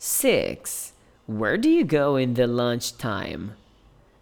6. Where do you go in the lunchtime?